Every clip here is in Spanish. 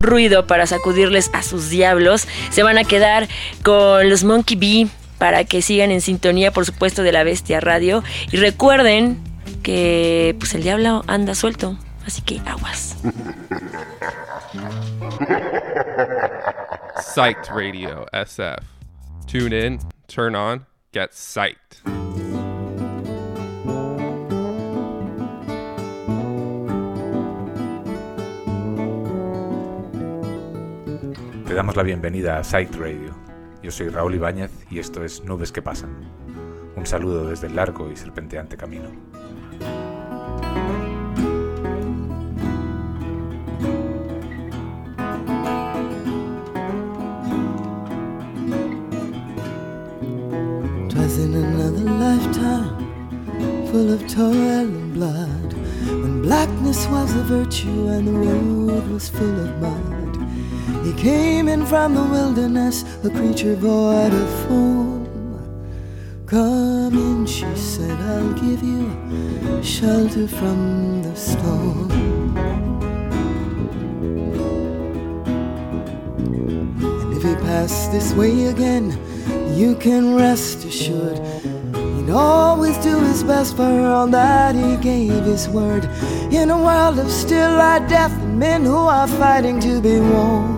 ruido para sacudirles a sus diablos. Se van a quedar con los Monkey Bee para que sigan en sintonía, por supuesto, de la Bestia Radio. Y recuerden que pues el diablo anda suelto, así que aguas. Psyched Radio SF. Tune in, turn on, get psyched. Te damos la bienvenida a Psyched Radio. Yo soy Raúl Ibáñez y esto es Nubes que Pasan. Un saludo desde el largo y serpenteante camino. Twas in another lifetime, full of toil and blood, when blackness was a virtue and the road was full of mud. He came in from the wilderness, a creature void of form. Come in, she said, I'll give you shelter from the storm. And if he passed this way again, you can rest assured he'd always do his best for all that he gave his word. In a world of still light death and men who are fighting to be warm.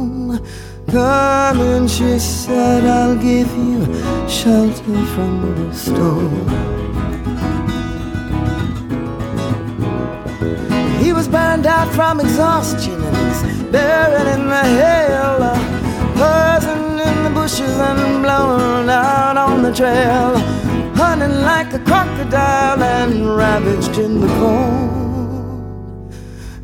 Come in, she said, I'll give you shelter from the storm. He was burned out from exhaustion and he's buried in the hail. Buzzing in the bushes and blown out on the trail. Hunting like a crocodile and ravaged in the corn.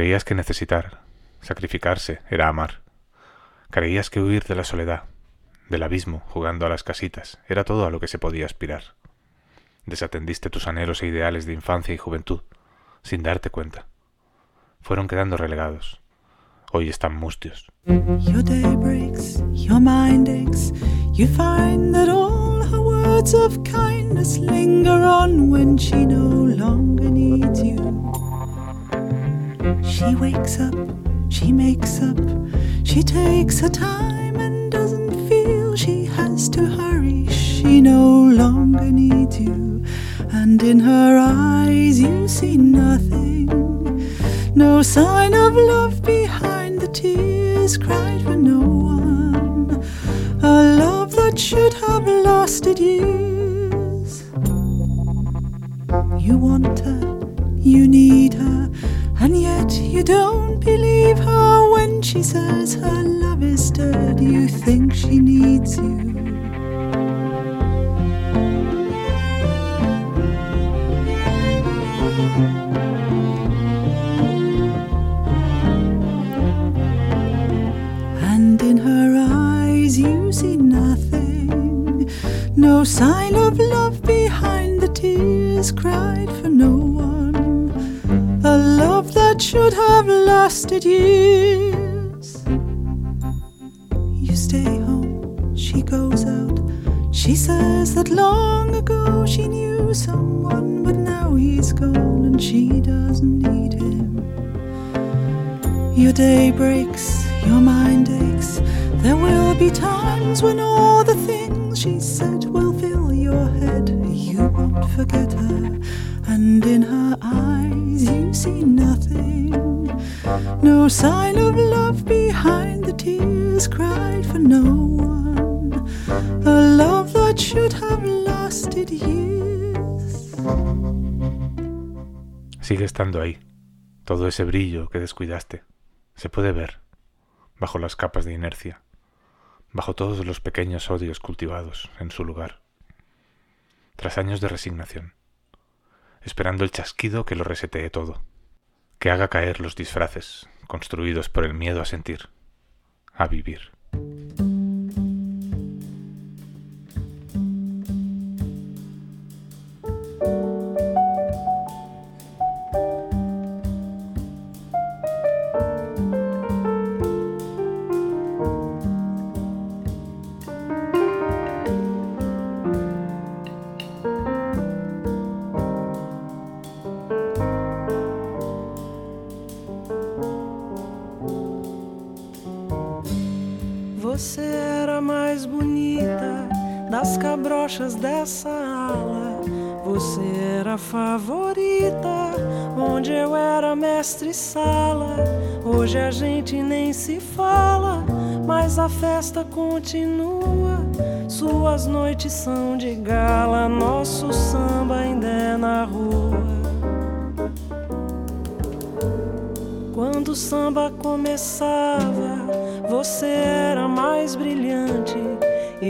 Creías que necesitar, sacrificarse, era amar. Creías que huir de la soledad, del abismo, jugando a las casitas, era todo a lo que se podía aspirar. Desatendiste tus anhelos e ideales de infancia y juventud, sin darte cuenta. Fueron quedando relegados. Hoy están mustios. Your day breaks, your mind aches. You find that all her words of kindness linger on when she no longer needs you. She wakes up, she makes up, she takes her time and doesn't feel she has to hurry. She no longer needs and in her eyes you see nothing. No sign of love behind the tears cried for no one. A love that should have lasted years. You want ese brillo que descuidaste. Se puede ver. Bajo las capas de inercia. Bajo todos los pequeños odios cultivados en su lugar. Tras años de resignación. Esperando el chasquido que lo resetee todo. Que haga caer los disfraces construidos por el miedo a sentir. A vivir.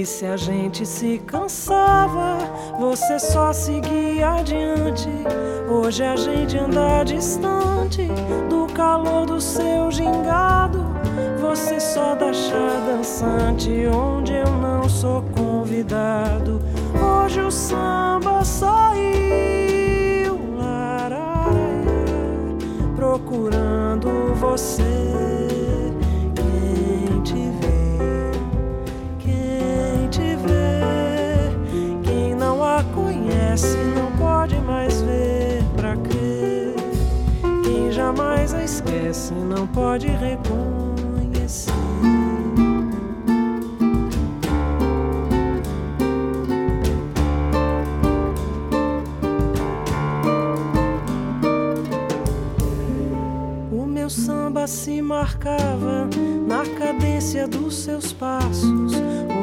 E se a gente se cansava, você só seguia adiante. Hoje a gente anda distante do calor do seu gingado. Você só dá chá dançante onde eu não sou convidado. Hoje o samba saiu, lararaiá, procurando você. A esquece não pode reconhecer. O meu samba se marcava na cadência dos seus passos.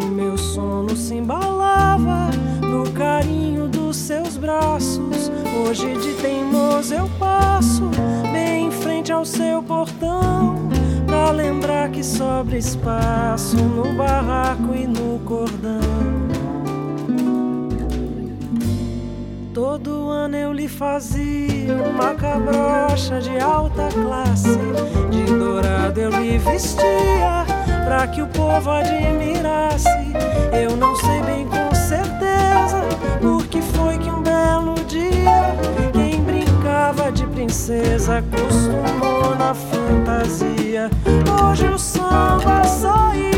O meu sono se embalava no carinho dos seus braços. Hoje de teimoso eu passo frente ao seu portão. Pra lembrar que sobra espaço no barraco e no cordão. Todo ano eu lhe fazia uma cabrocha de alta classe. De dourado eu lhe vestia pra que o povo admirasse. Eu não sei bem com princesa acostumou na fantasia. Hoje o samba saiu,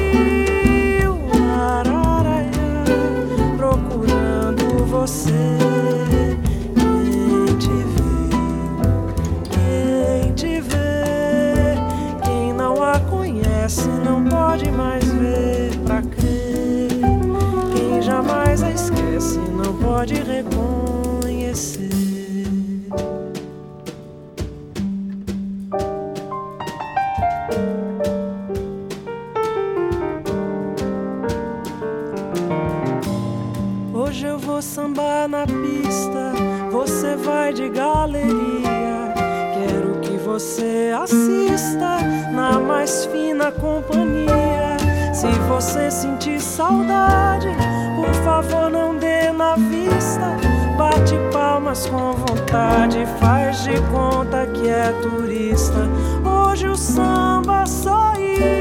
companhia. Se você sentir saudade, por favor não dê na vista. Bate palmas com vontade, faz de conta que é turista. Hoje o samba saiu, araraiá,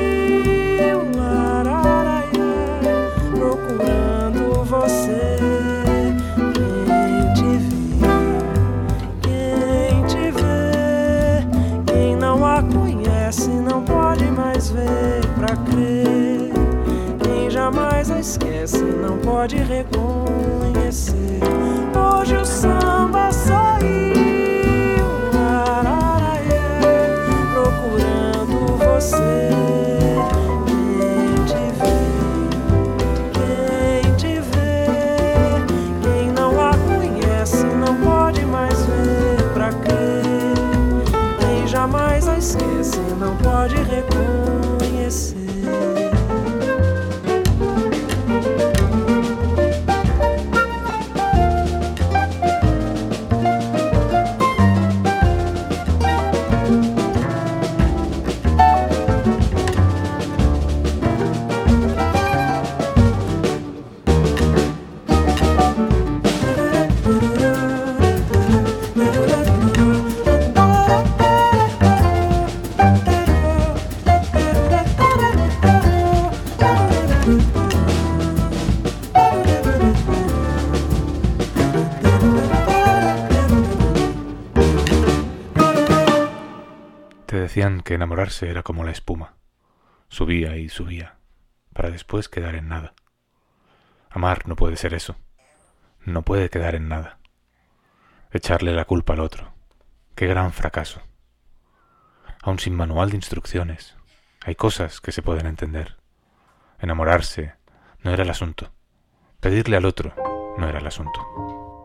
jamais a esquece não pode reconhecer. Hoje o samba saiu, decían que enamorarse era como la espuma. Subía y subía, para después quedar en nada. Amar no puede ser eso. No puede quedar en nada. Echarle la culpa al otro. Qué gran fracaso. Aun sin manual de instrucciones, hay cosas que se pueden entender. Enamorarse no era el asunto. Pedirle al otro no era el asunto.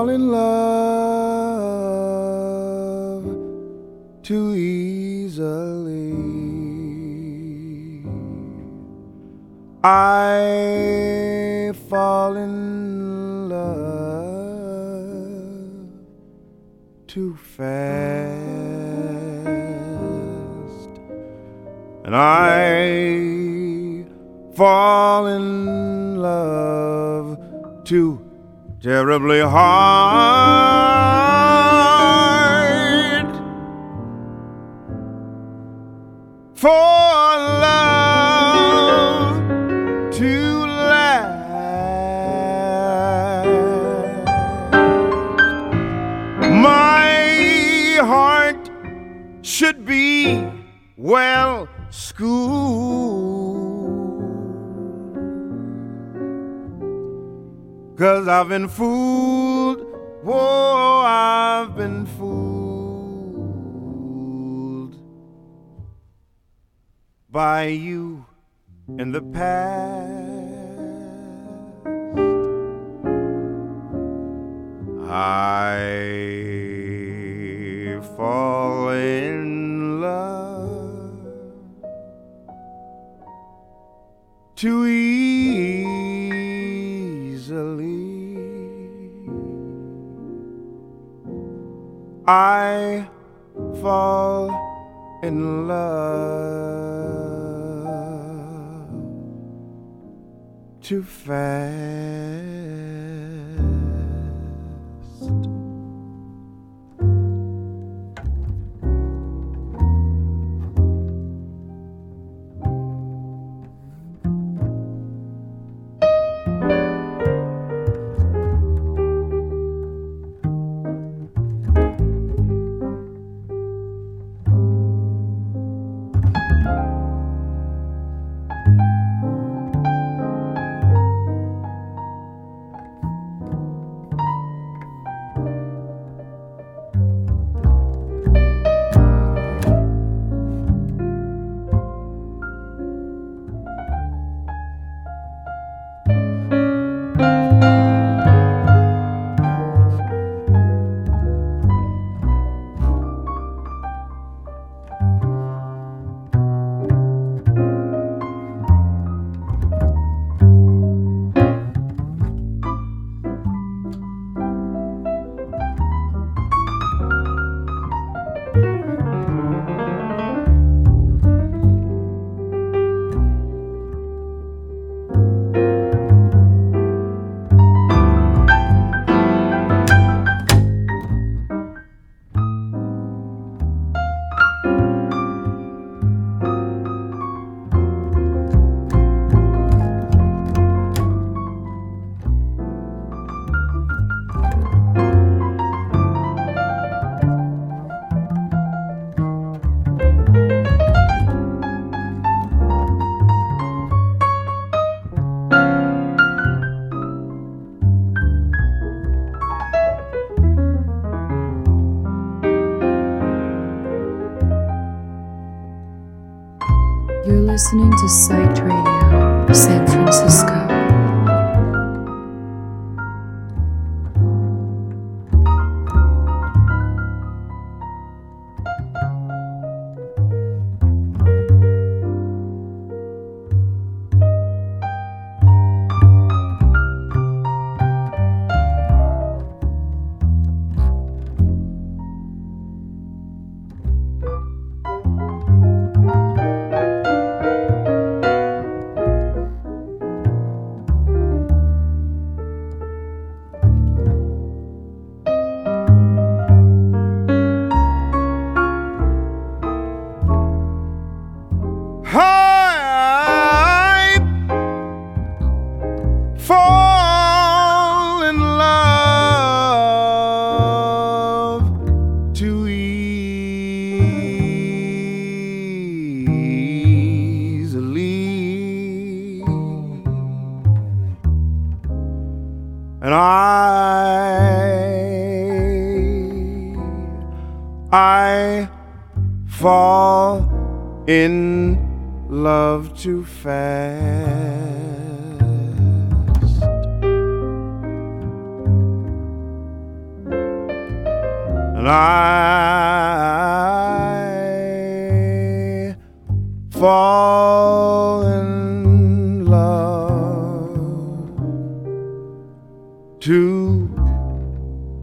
Fall in love too easily. I fall in love too fast. And I fall in love too terribly hard Cause I've been fooled, whoa, I've been fooled by you in the past. I fall in love too easily. I fall in love too fast. psych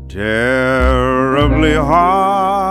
terribly hard.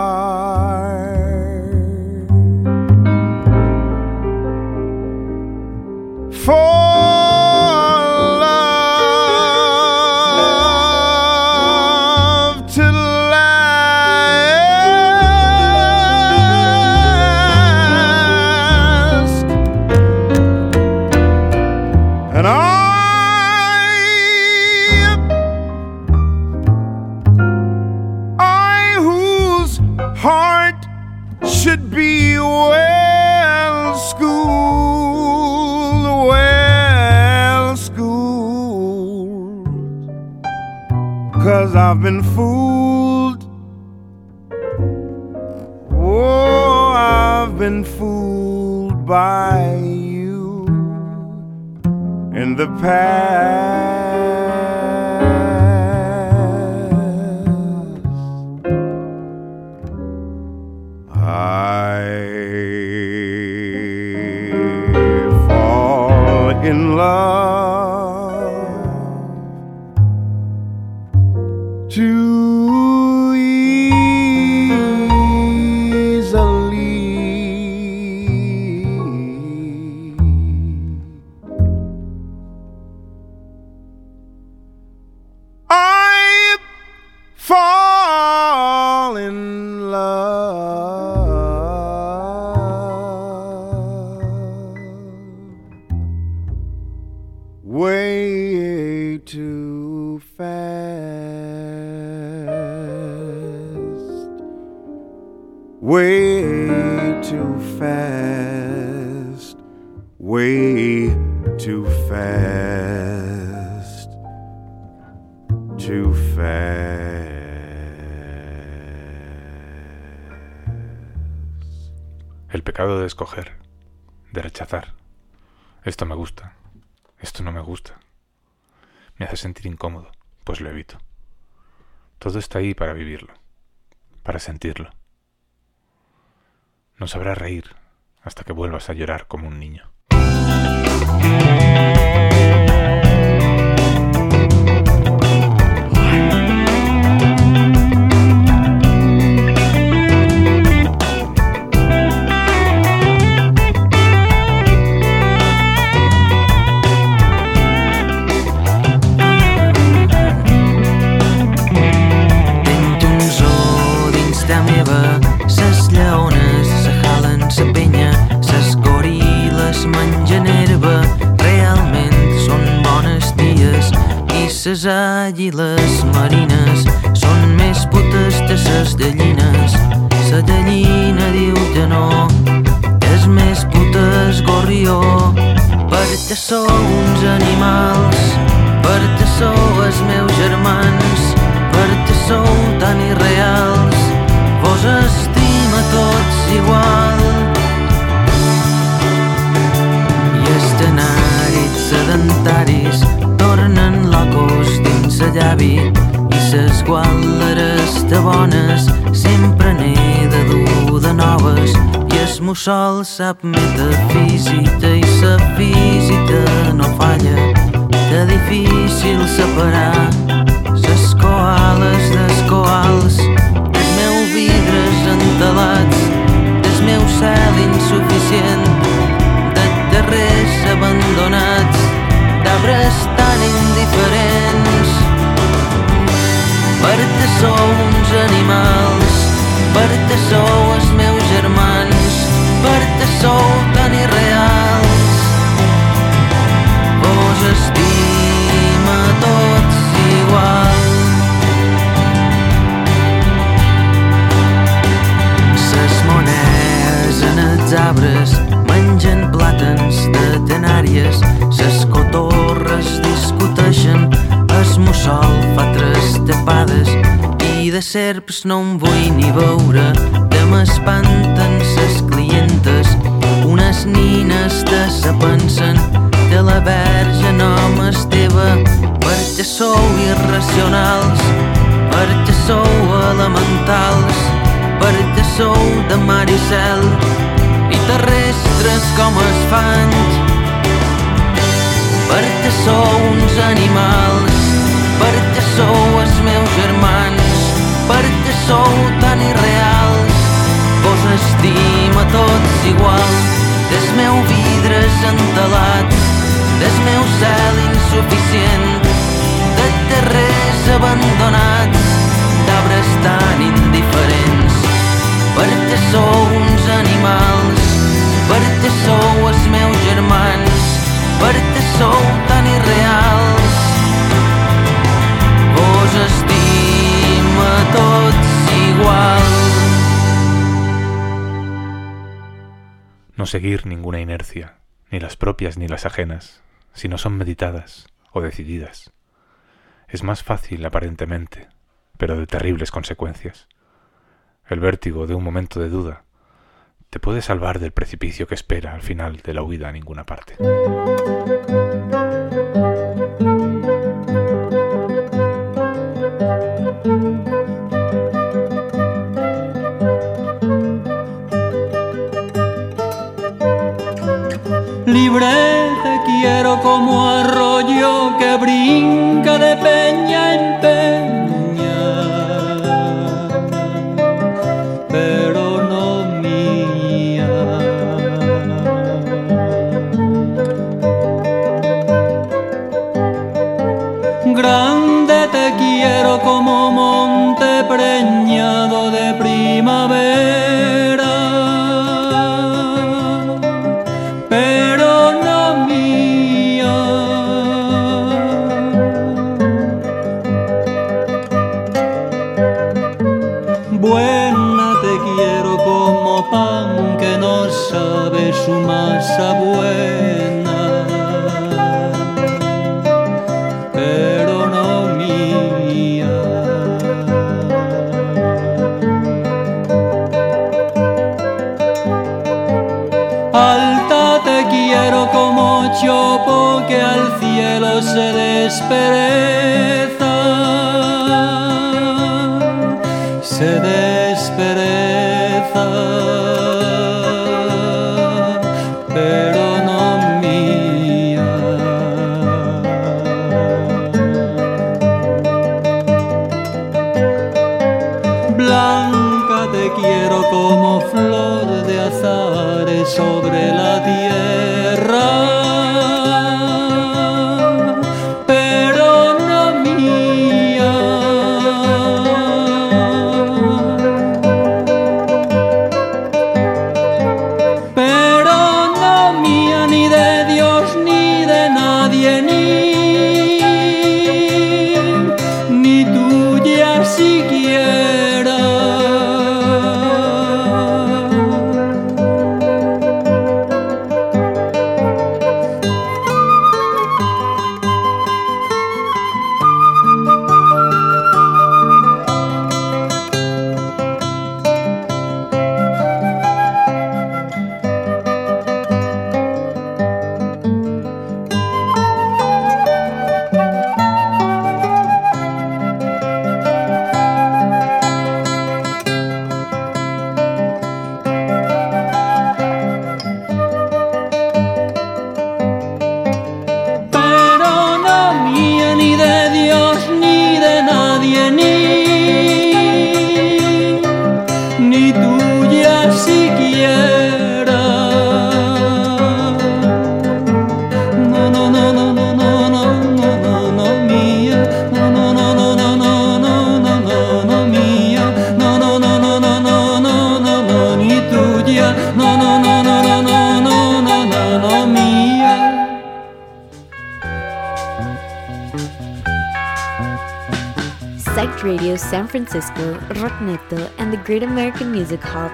The past. Way too fast, too fast. El pecado de escoger, de rechazar. Esto me gusta, esto no me gusta. Me hace sentir incómodo, pues lo evito. Todo está ahí para vivirlo, para sentirlo. No sabrás reír hasta que vuelvas a llorar como un niño. Thank you. Ses àguiles marines Són més putes de ses gallines Sa gallina diu que no És més putes gorrió. Perquè sou uns animals perquè sou els meus germans perquè sou tan irreals. Vos estima tots igual. I els tenàrits sedentaris tornen locos dins la llavi i ses guàleres de bones. Sempre n'he de dur de noves i el mussol sap metafísica i sa física no falla. Que difícil separar sou de mar i cel i terrestres com els fans, perquè sou uns animals, perquè sou els meus germans, perquè sou tan irreals, vos estima tots igual, des meu vidres entelats, des meu cel insuficient, de terrers abandonats, d'arbres tan indiferents, meus germans, tan igual. No seguir ninguna inercia, ni las propias ni las ajenas, si no son meditadas o decididas. Es más fácil aparentemente, pero de terribles consecuencias. El vértigo de un momento de duda te puede salvar del precipicio que espera al final de la huida a ninguna parte. Libre te quiero como arroyo que brinca de peña en peña, despereza, se despereza, pero no mía. Blanca te quiero como flor de azares sobre la tierra,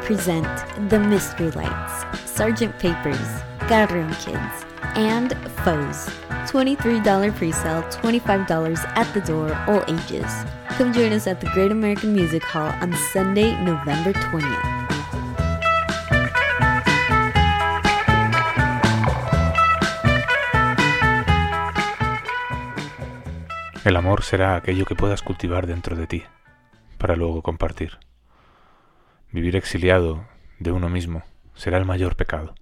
present The Mystery Lights, Sergeant Papers, Garum Kids, and Foes. $23 pre-sale, $25 at the door, all ages. Come join us at the Great American Music Hall on Sunday, November 20th. El amor será aquello que puedas cultivar dentro de ti, para luego compartir. Vivir exiliado de uno mismo será el mayor pecado.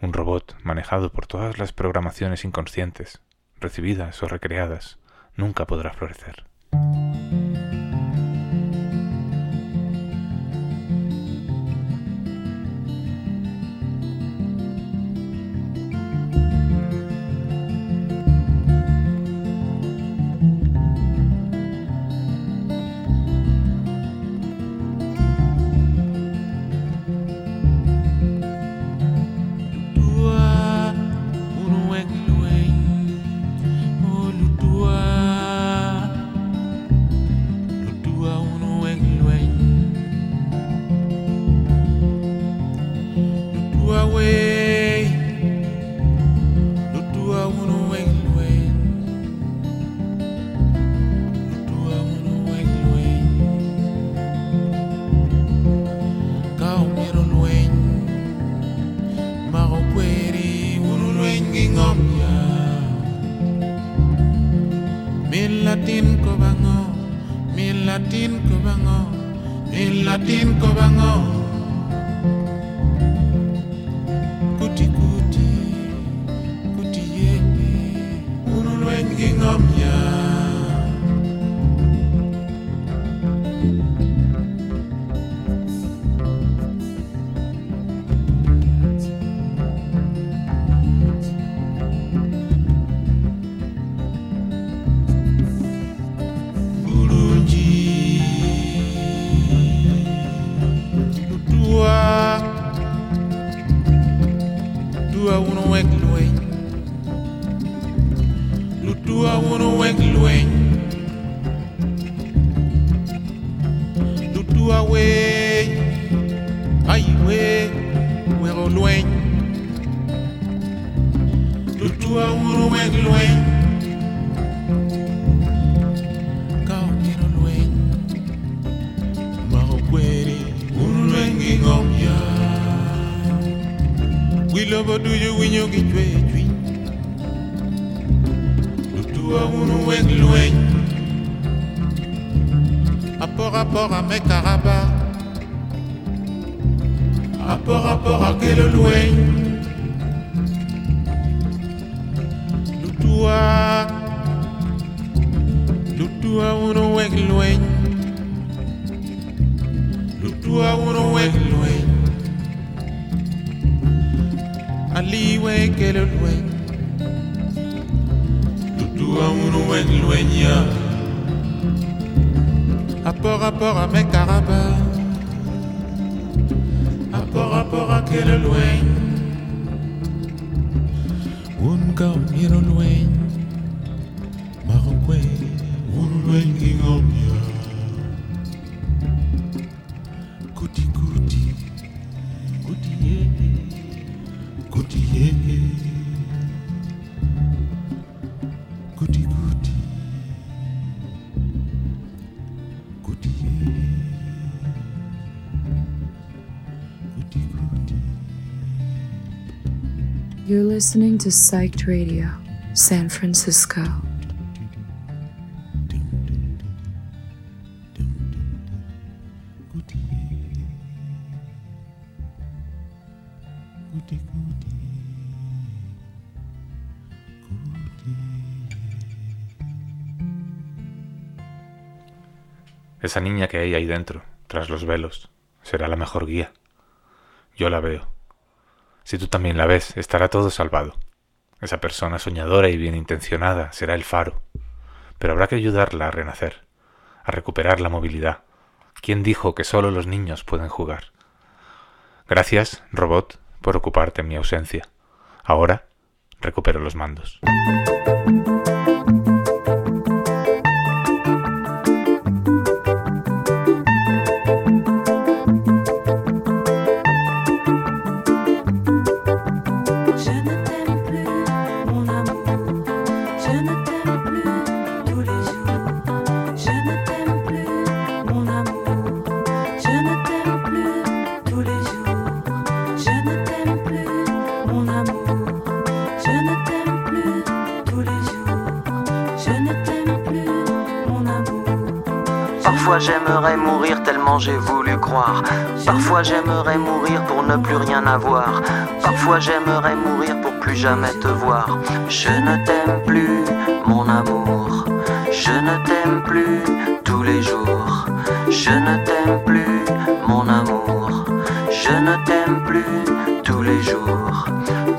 Un robot manejado por todas las programaciones inconscientes, recibidas o recreadas, nunca podrá florecer. You're listening to Psyched Radio, San Francisco. Esa niña que hay ahí dentro, tras los velos, será la mejor guía. Yo la veo. Si tú también la ves, estará todo salvado. Esa persona soñadora y bien intencionada será el faro. Pero habrá que ayudarla a renacer, a recuperar la movilidad. ¿Quién dijo que solo los niños pueden jugar? Gracias, robot, por ocuparte en mi ausencia. Ahora recupero los mandos. J'aimerais mourir tellement j'ai voulu croire. Parfois j'aimerais mourir pour ne plus rien avoir. Parfois j'aimerais mourir pour plus jamais te voir. Je ne t'aime plus, mon amour. Je ne t'aime plus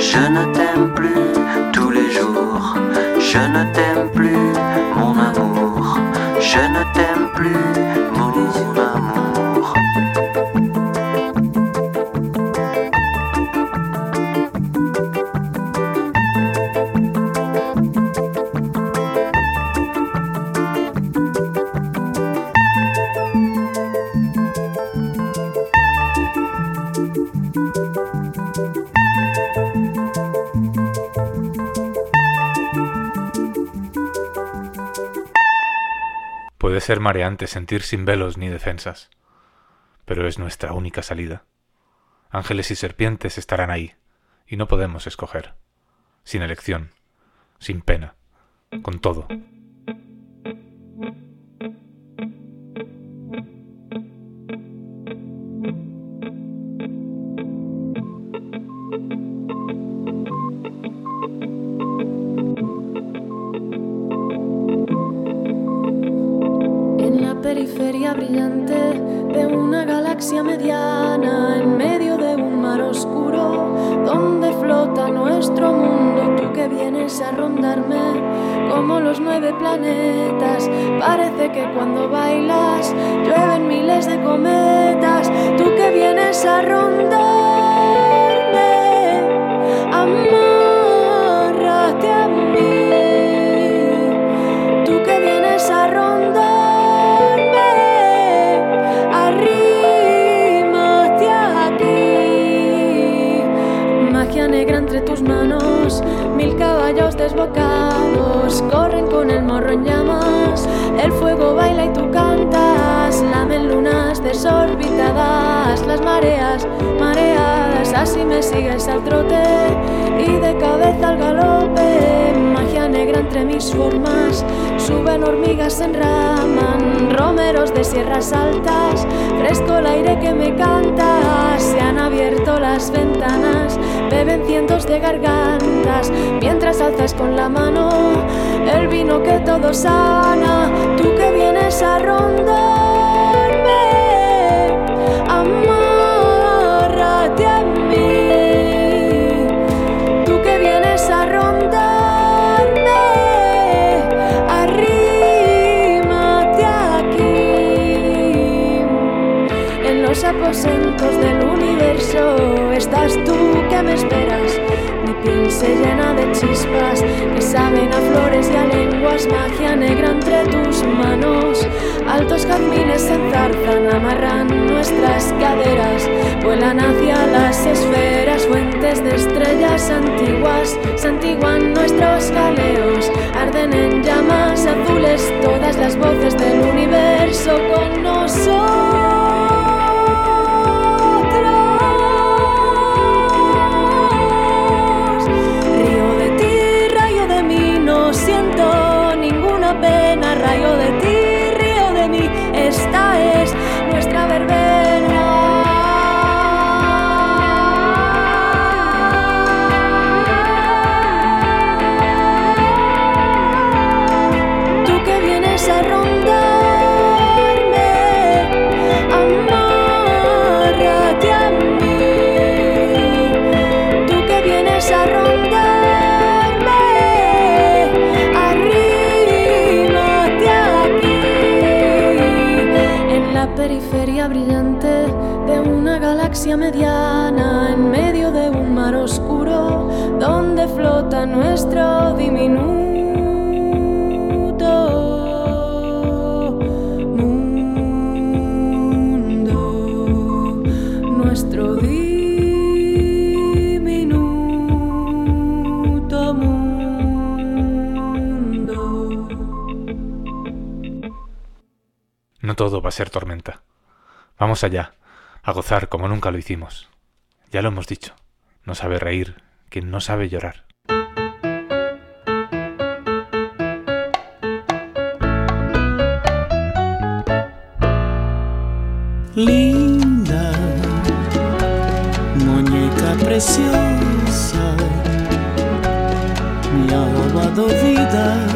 Je ne t'aime plus tous les jours. Je ne t'aime plus, mon amour. Je ne t'aime plus, mon amour. Ser mareante sentir sin velos ni defensas, pero es nuestra única salida. Ángeles y serpientes estarán ahí, y no podemos escoger. Sin elección, sin pena, con todo. Periferia brillante de una galaxia mediana, en medio de un mar oscuro, donde flota nuestro mundo, tú que vienes a rondarme como los nueve planetas. Parece que cuando bailas llueven miles de cometas, tú que vienes a rondarme, amárrate Entre tus manos, mil caballos desbocados corren con el morro en llamas. El fuego baila y tú cantas, lamen lunas desorbitadas, las mareas mareadas. Así me sigues al trote y de cabeza al galope. Magia negra entre mis formas, suben hormigas, enraman, romeros de sierras altas, fresco el aire que me canta, se han abierto las ventanas, beben cientos de gargantas, mientras alzas con la mano el vino que todo sana, tú que vienes a rondarme, del universo estás tú que me esperas. Mi piel se llena de chispas que saben a flores y a lenguas, magia negra entre tus manos. Altos jazmines se enzarzan, amarran nuestras caderas, vuelan hacia las esferas, fuentes de estrellas antiguas, santiguan nuestros galeos, arden en llamas azules todas las voces del universo con nosotros. brillante de una galaxia mediana en medio de un mar oscuro donde flota nuestro diminuto mundo, nuestro diminuto. mundo. No todo va a ser tormenta. Vamos allá, a gozar como nunca lo hicimos. Ya lo hemos dicho, no sabe reír quien no sabe llorar. Linda, muñeca preciosa, me ha robado vida,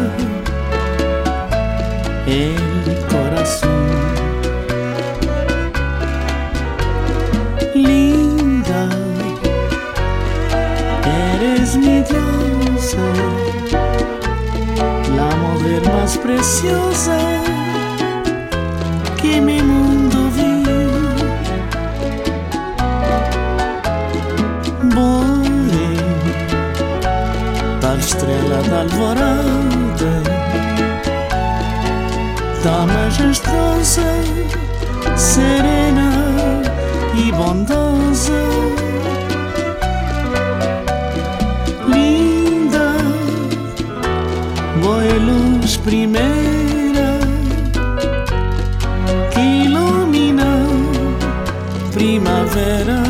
diosa, la mujer más preciosa que mi mundo viu. Voe tal estrela da alvorada, da majestosa, serena e bondosa. Primeira que ilumina primavera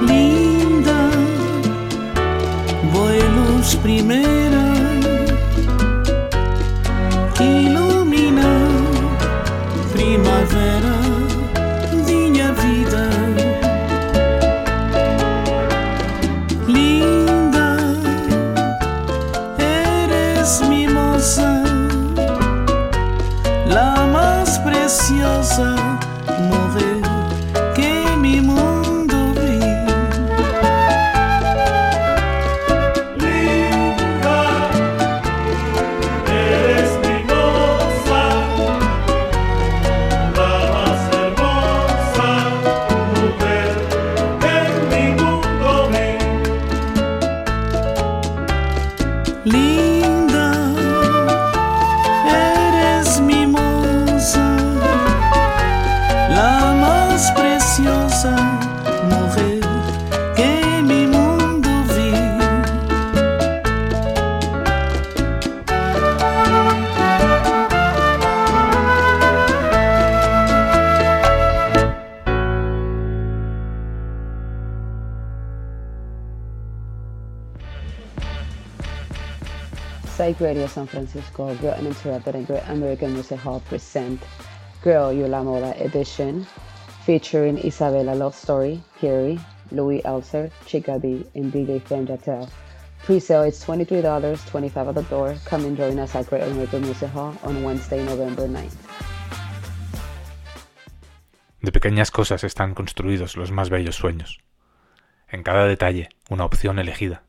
linda, buenos primeiros. San Francisco, Girl Uninterrupted and Great American Music Hall present Girl You La Moda Edition featuring Isabella Love Story, Carrie, Louis Elser, Chica B, and DJ Femme Jatel. Pre-sale is $23, 25 at the door. Come and join us at Great American Music Hall on Wednesday, November 9th. De pequeñas cosas están construidos los más bellos sueños. En cada detalle, una opción elegida.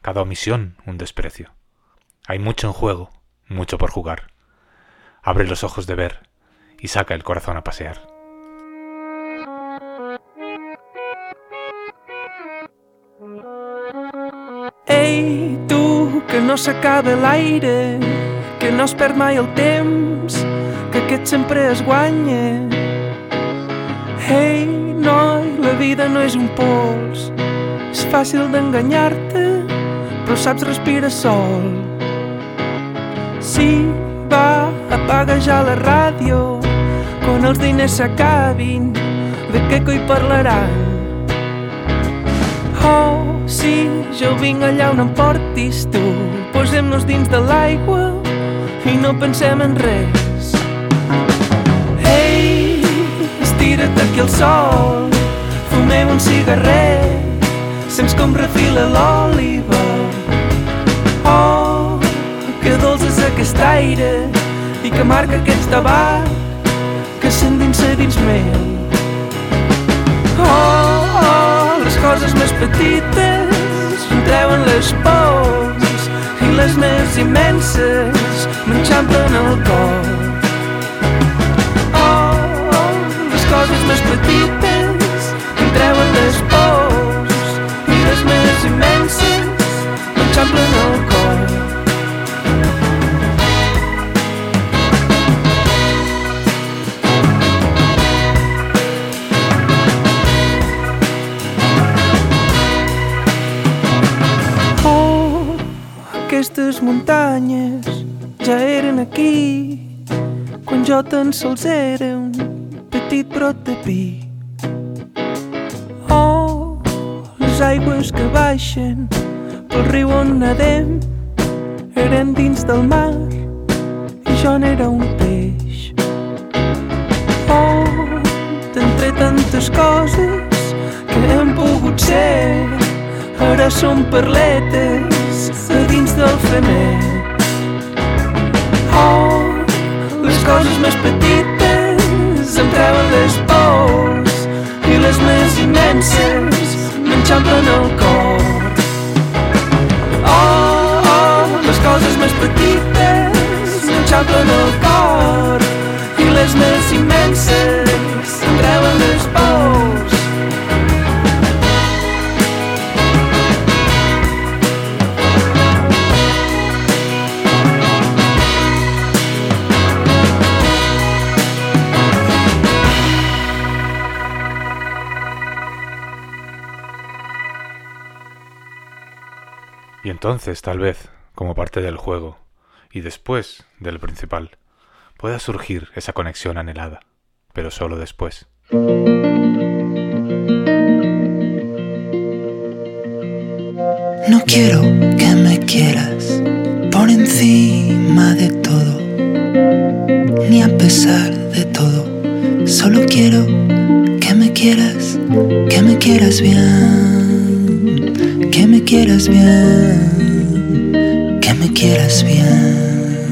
Cada omisión, un desprecio. Hay mucho en juego, mucho por jugar. Abre los ojos de ver y saca el corazón a pasear. Ei, tu, que no s'acaba l'aire, que no es perd mai el temps, que aquest sempre es guanya. Ei, noi, la vida no és un pols, és fàcil d'enganyar-te, però saps respirar sol. Sí, va, apaga ja la ràdio, quan els diners s'acabin, de què coi parlaran. Oh, sí, jo vinc allà on em portis tu. Posem-nos dins de l'aigua i no pensem en res. Ei, estira't aquí al sol, fumem un cigarret, sents com refila l'òliva. Aquest aire i que marca aquest tabac que s'endinsa dins meu. Oh, oh, les coses més petites em treuen les pors i les més immenses m'enxampen el cor. Oh, oh, les coses més petites em treuen les pors i les més immenses m'enxampen el cor. Aquestes muntanyes ja eren aquí quan jo tan sols era un petit brot de pi. Oh, les aigües que baixen pel riu on nedem eren dins del mar i jo n'era un peix. Oh, d'entre tantes coses que hem pogut ser ara som perletes del femer. Oh, les coses més petites em treuen les pors i les més immenses m'enxamplen el cor. Oh, oh, les coses més petites m'enxamplen el cor i les més immenses em treuen les pors. Entonces, tal vez, como parte del juego, y después del principal, pueda surgir esa conexión anhelada, pero solo después. No quiero que me quieras por encima de todo, ni a pesar de todo. Solo quiero que me quieras, que me quieras bien, que me quieras bien, que me quieras bien.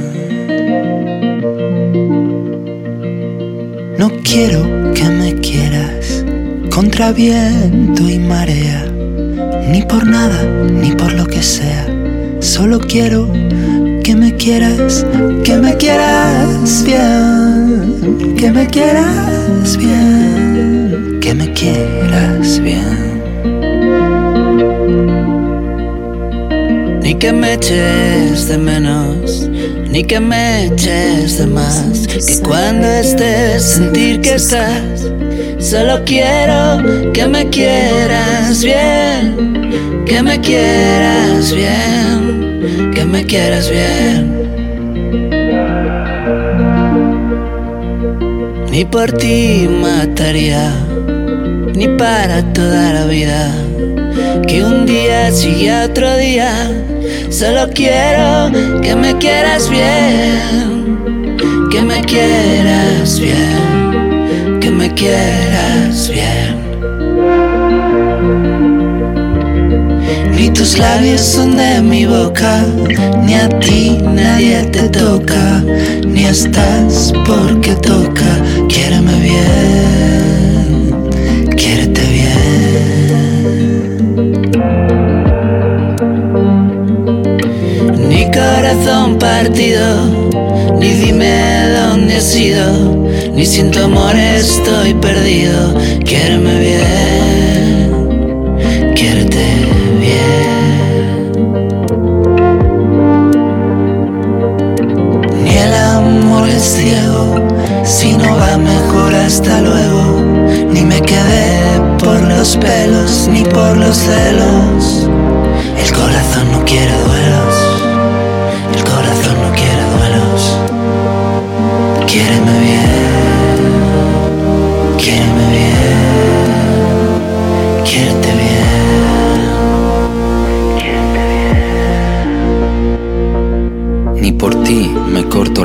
No quiero que me quieras contra viento y marea ni por nada, ni por lo que sea. Solo quiero que me quieras, que me quieras bien, que me quieras bien, que me quieras bien. Ni que me eches de menos, ni que me eches de más. Que cuando estés, sentir que estás. Solo quiero que me quieras bien, que me quieras bien, que me quieras bien. Ni por ti mataría, ni para toda la vida. Que un día sigue otro día. Solo quiero que me quieras bien, que me quieras bien, que me quieras bien. Ni tus labios son de mi boca, ni a ti nadie te toca, ni estás porque toca. Quiéreme bien, corazón partido, ni dime dónde has ido, ni sin tu amor estoy perdido. Quiéreme bien, quiérete bien. Ni el amor es ciego, si no va mejor hasta luego. Ni me quedé por los pelos, ni por los celos. El corazón no quiere duelos,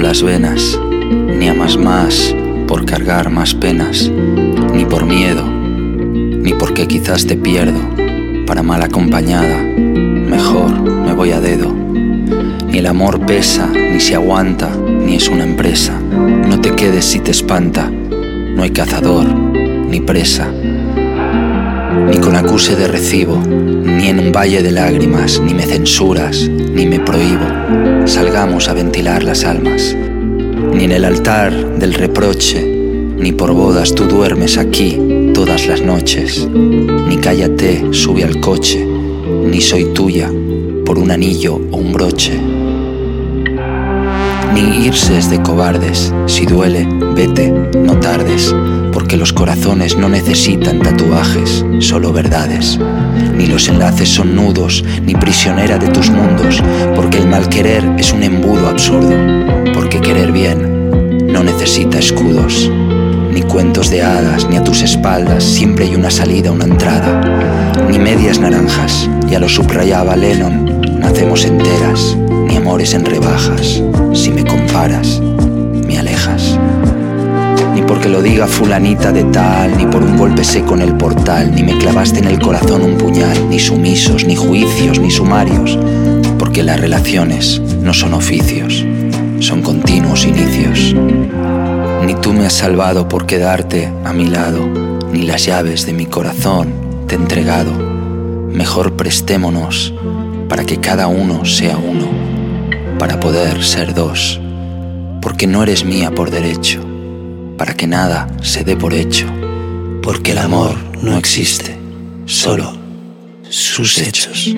las venas, ni amas más por cargar más penas, ni por miedo, ni porque quizás te pierdo, para mal acompañada, mejor me voy a dedo. Ni el amor pesa, ni se aguanta, ni es una empresa. No te quedes si te espanta, no hay cazador, ni presa. Ni con acuse de recibo, ni en un valle de lágrimas, ni me censuras, ni me prohíbo. Salgamos a ventilar las almas. Ni en el altar del reproche, ni por bodas tú duermes aquí todas las noches. Ni cállate, sube al coche, ni soy tuya por un anillo o un broche. Ni irse es de cobardes, si duele, vete, no tardes, porque los corazones no necesitan tatuajes, solo verdades. Ni los enlaces son nudos, ni prisionera de tus mundos, porque el mal querer es un embudo absurdo, porque querer bien no necesita escudos. Ni cuentos de hadas, ni a tus espaldas siempre hay una salida, una entrada. Ni medias naranjas, ya lo subrayaba Lennon, nacemos enteras, ni amores en rebajas. Si me comparas, me alejas. Ni porque lo diga fulanita de tal, ni por un golpe seco en el portal, ni me clavaste en el corazón un puñal, ni sumisos, ni juicios, ni sumarios, porque las relaciones no son oficios, son continuos inicios. Ni tú me has salvado por quedarte a mi lado, ni las llaves de mi corazón te he entregado. Mejor prestémonos para que cada uno sea uno, para poder ser dos, porque no eres mía por derecho, para que nada se dé por hecho, porque el amor no existe, solo sus hechos.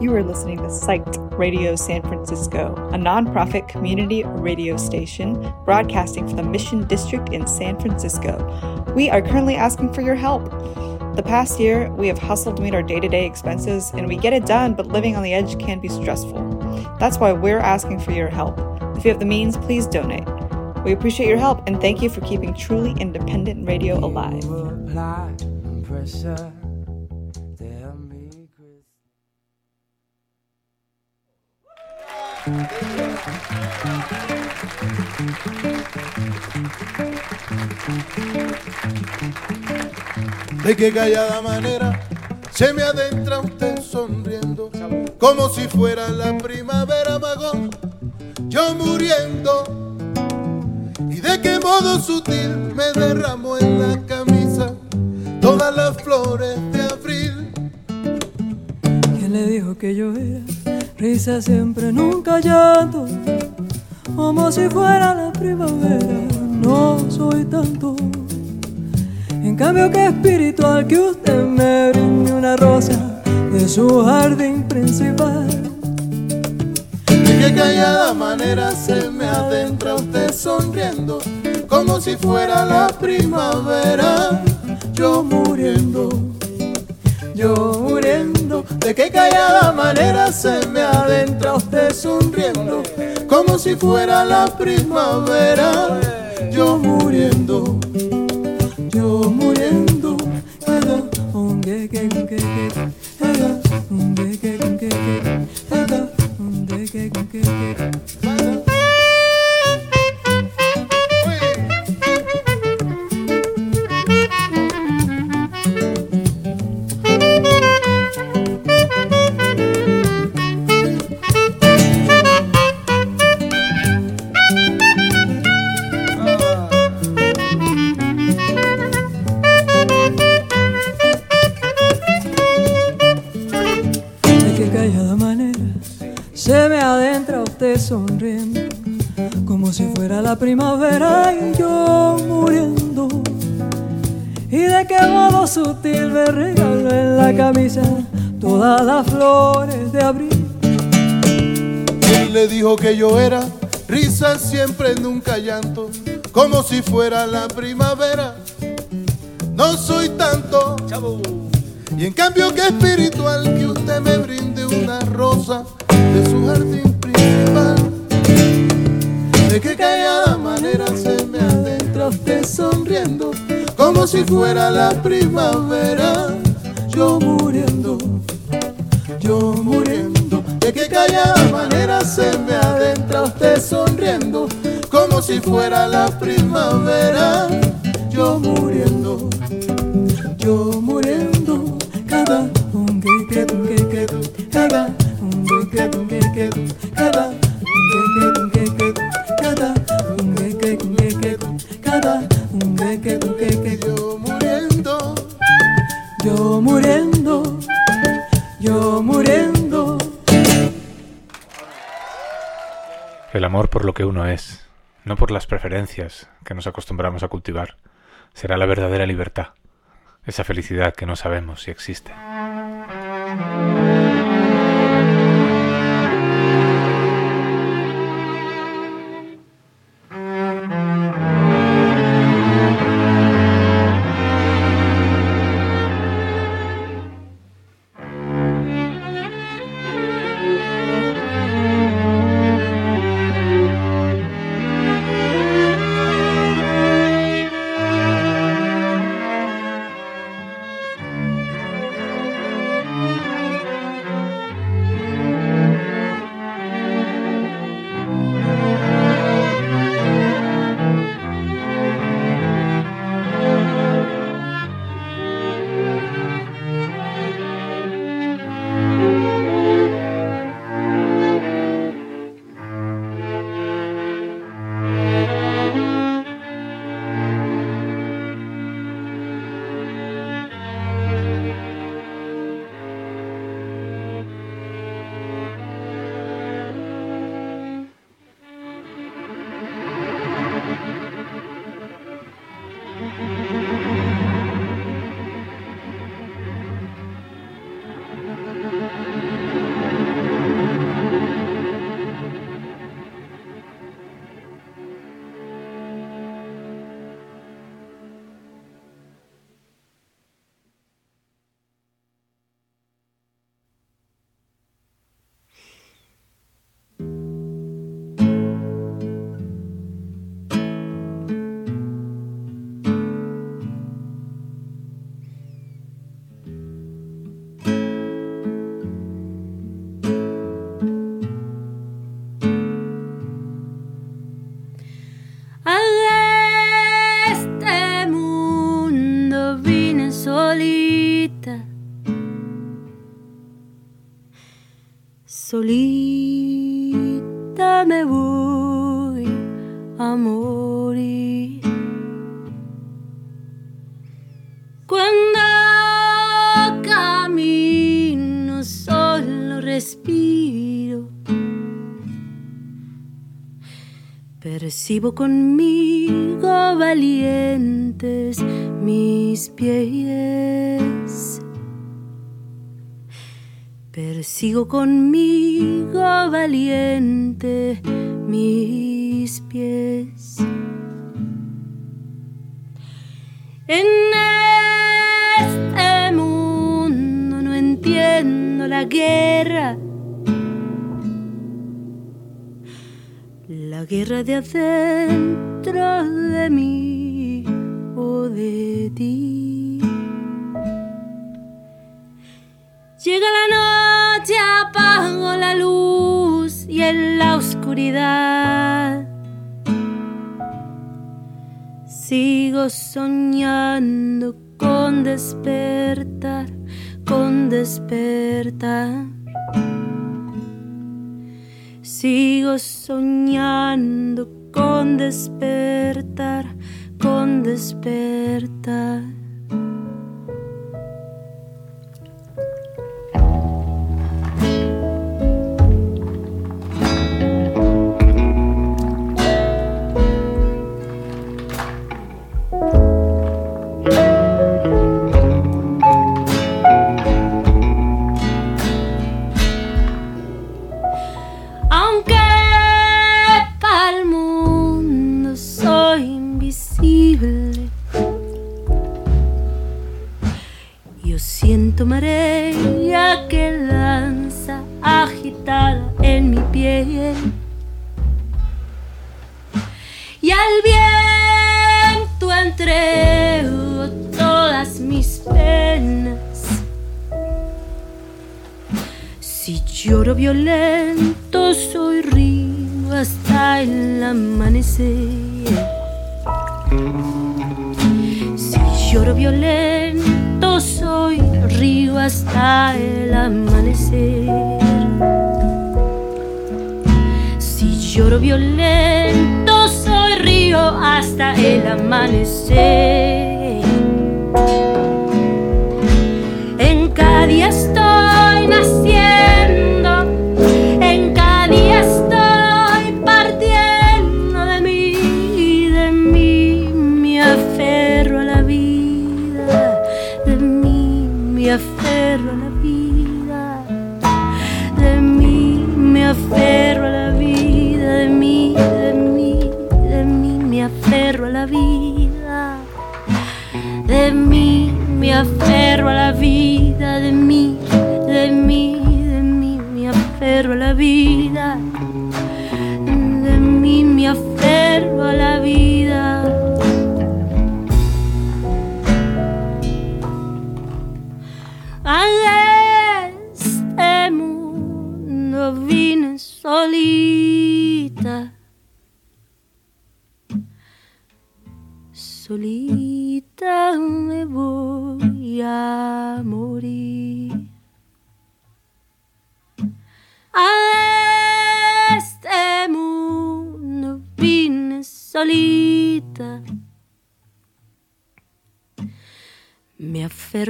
You are listening to Psyched Radio San Francisco, a nonprofit community radio station broadcasting from the Mission District in San Francisco. We are currently asking for your help. The past year, we have hustled to meet our day to day expenses, and we get it done, but living on the edge can be stressful. That's why we're asking for your help. If you have the means, please donate. We appreciate your help and thank you for keeping truly independent radio alive. apply pressure. Tell me, De qué callada manera se me adentra usted sonriendo, como si fuera la primavera vagón, yo muriendo. Y de qué modo sutil me derramó en la camisa todas las flores de abril. ¿Quién le dijo que yo era? Risa siempre, nunca llanto. Como si fuera la primavera, no soy tanto. En cambio, que espiritual que usted me brinde una rosa de su jardín principal. De qué callada manera se me adentra usted sonriendo, como si fuera la primavera, yo muriendo, yo muriendo. De qué callada manera se me adentra usted sonriendo, como si fuera la primavera, yo muriendo, dijo que yo era? Risa siempre, nunca llanto, como si fuera la primavera. No soy tanto. Y en cambio que espiritual que usted me brinde una rosa de su jardín principal. De qué callada manera se me adentra usted sonriendo, como si fuera la primavera. Yo muriendo, yo muriendo. Callada manera se me adentra usted sonriendo, como si fuera la primavera. Yo muriendo, El amor por lo que uno es, no por las preferencias que nos acostumbramos a cultivar, será la verdadera libertad, esa felicidad que no sabemos si existe. Percibo conmigo valientes mis pies. Persigo conmigo valiente mis pies. En este mundo no entiendo la guerra. La guerra de adentro de mí o de ti. Llega la noche, apago la luz y en la oscuridad sigo soñando con despertar, con despertar. Sigo soñando con despertar, con despertar.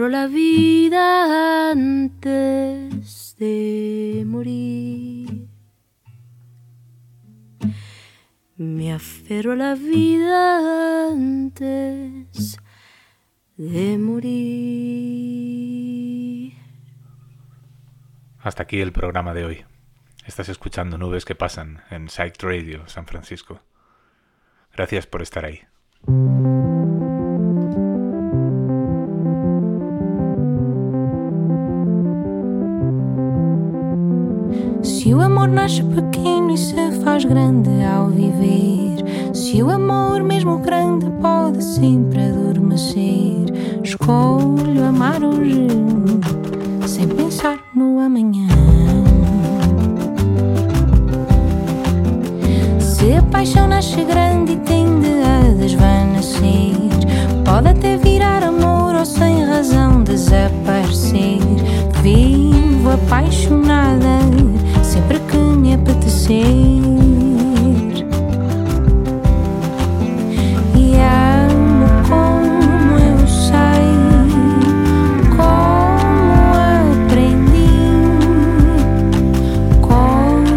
A la vida antes de morir. Me aferro a la vida antes de morir. Hasta aquí el programa de hoy. Estás escuchando Nubes que pasan en Psych Radio San Francisco. Gracias por estar ahí. Amor nasce pequeno e se faz grande ao viver, se o amor mesmo grande pode sempre adormecer, escolho amar hoje sem pensar no amanhã. Se a paixão nasce grande e tende a desvanecer, pode até virar amor ou sem razão desaparecer. Vivo apaixonada say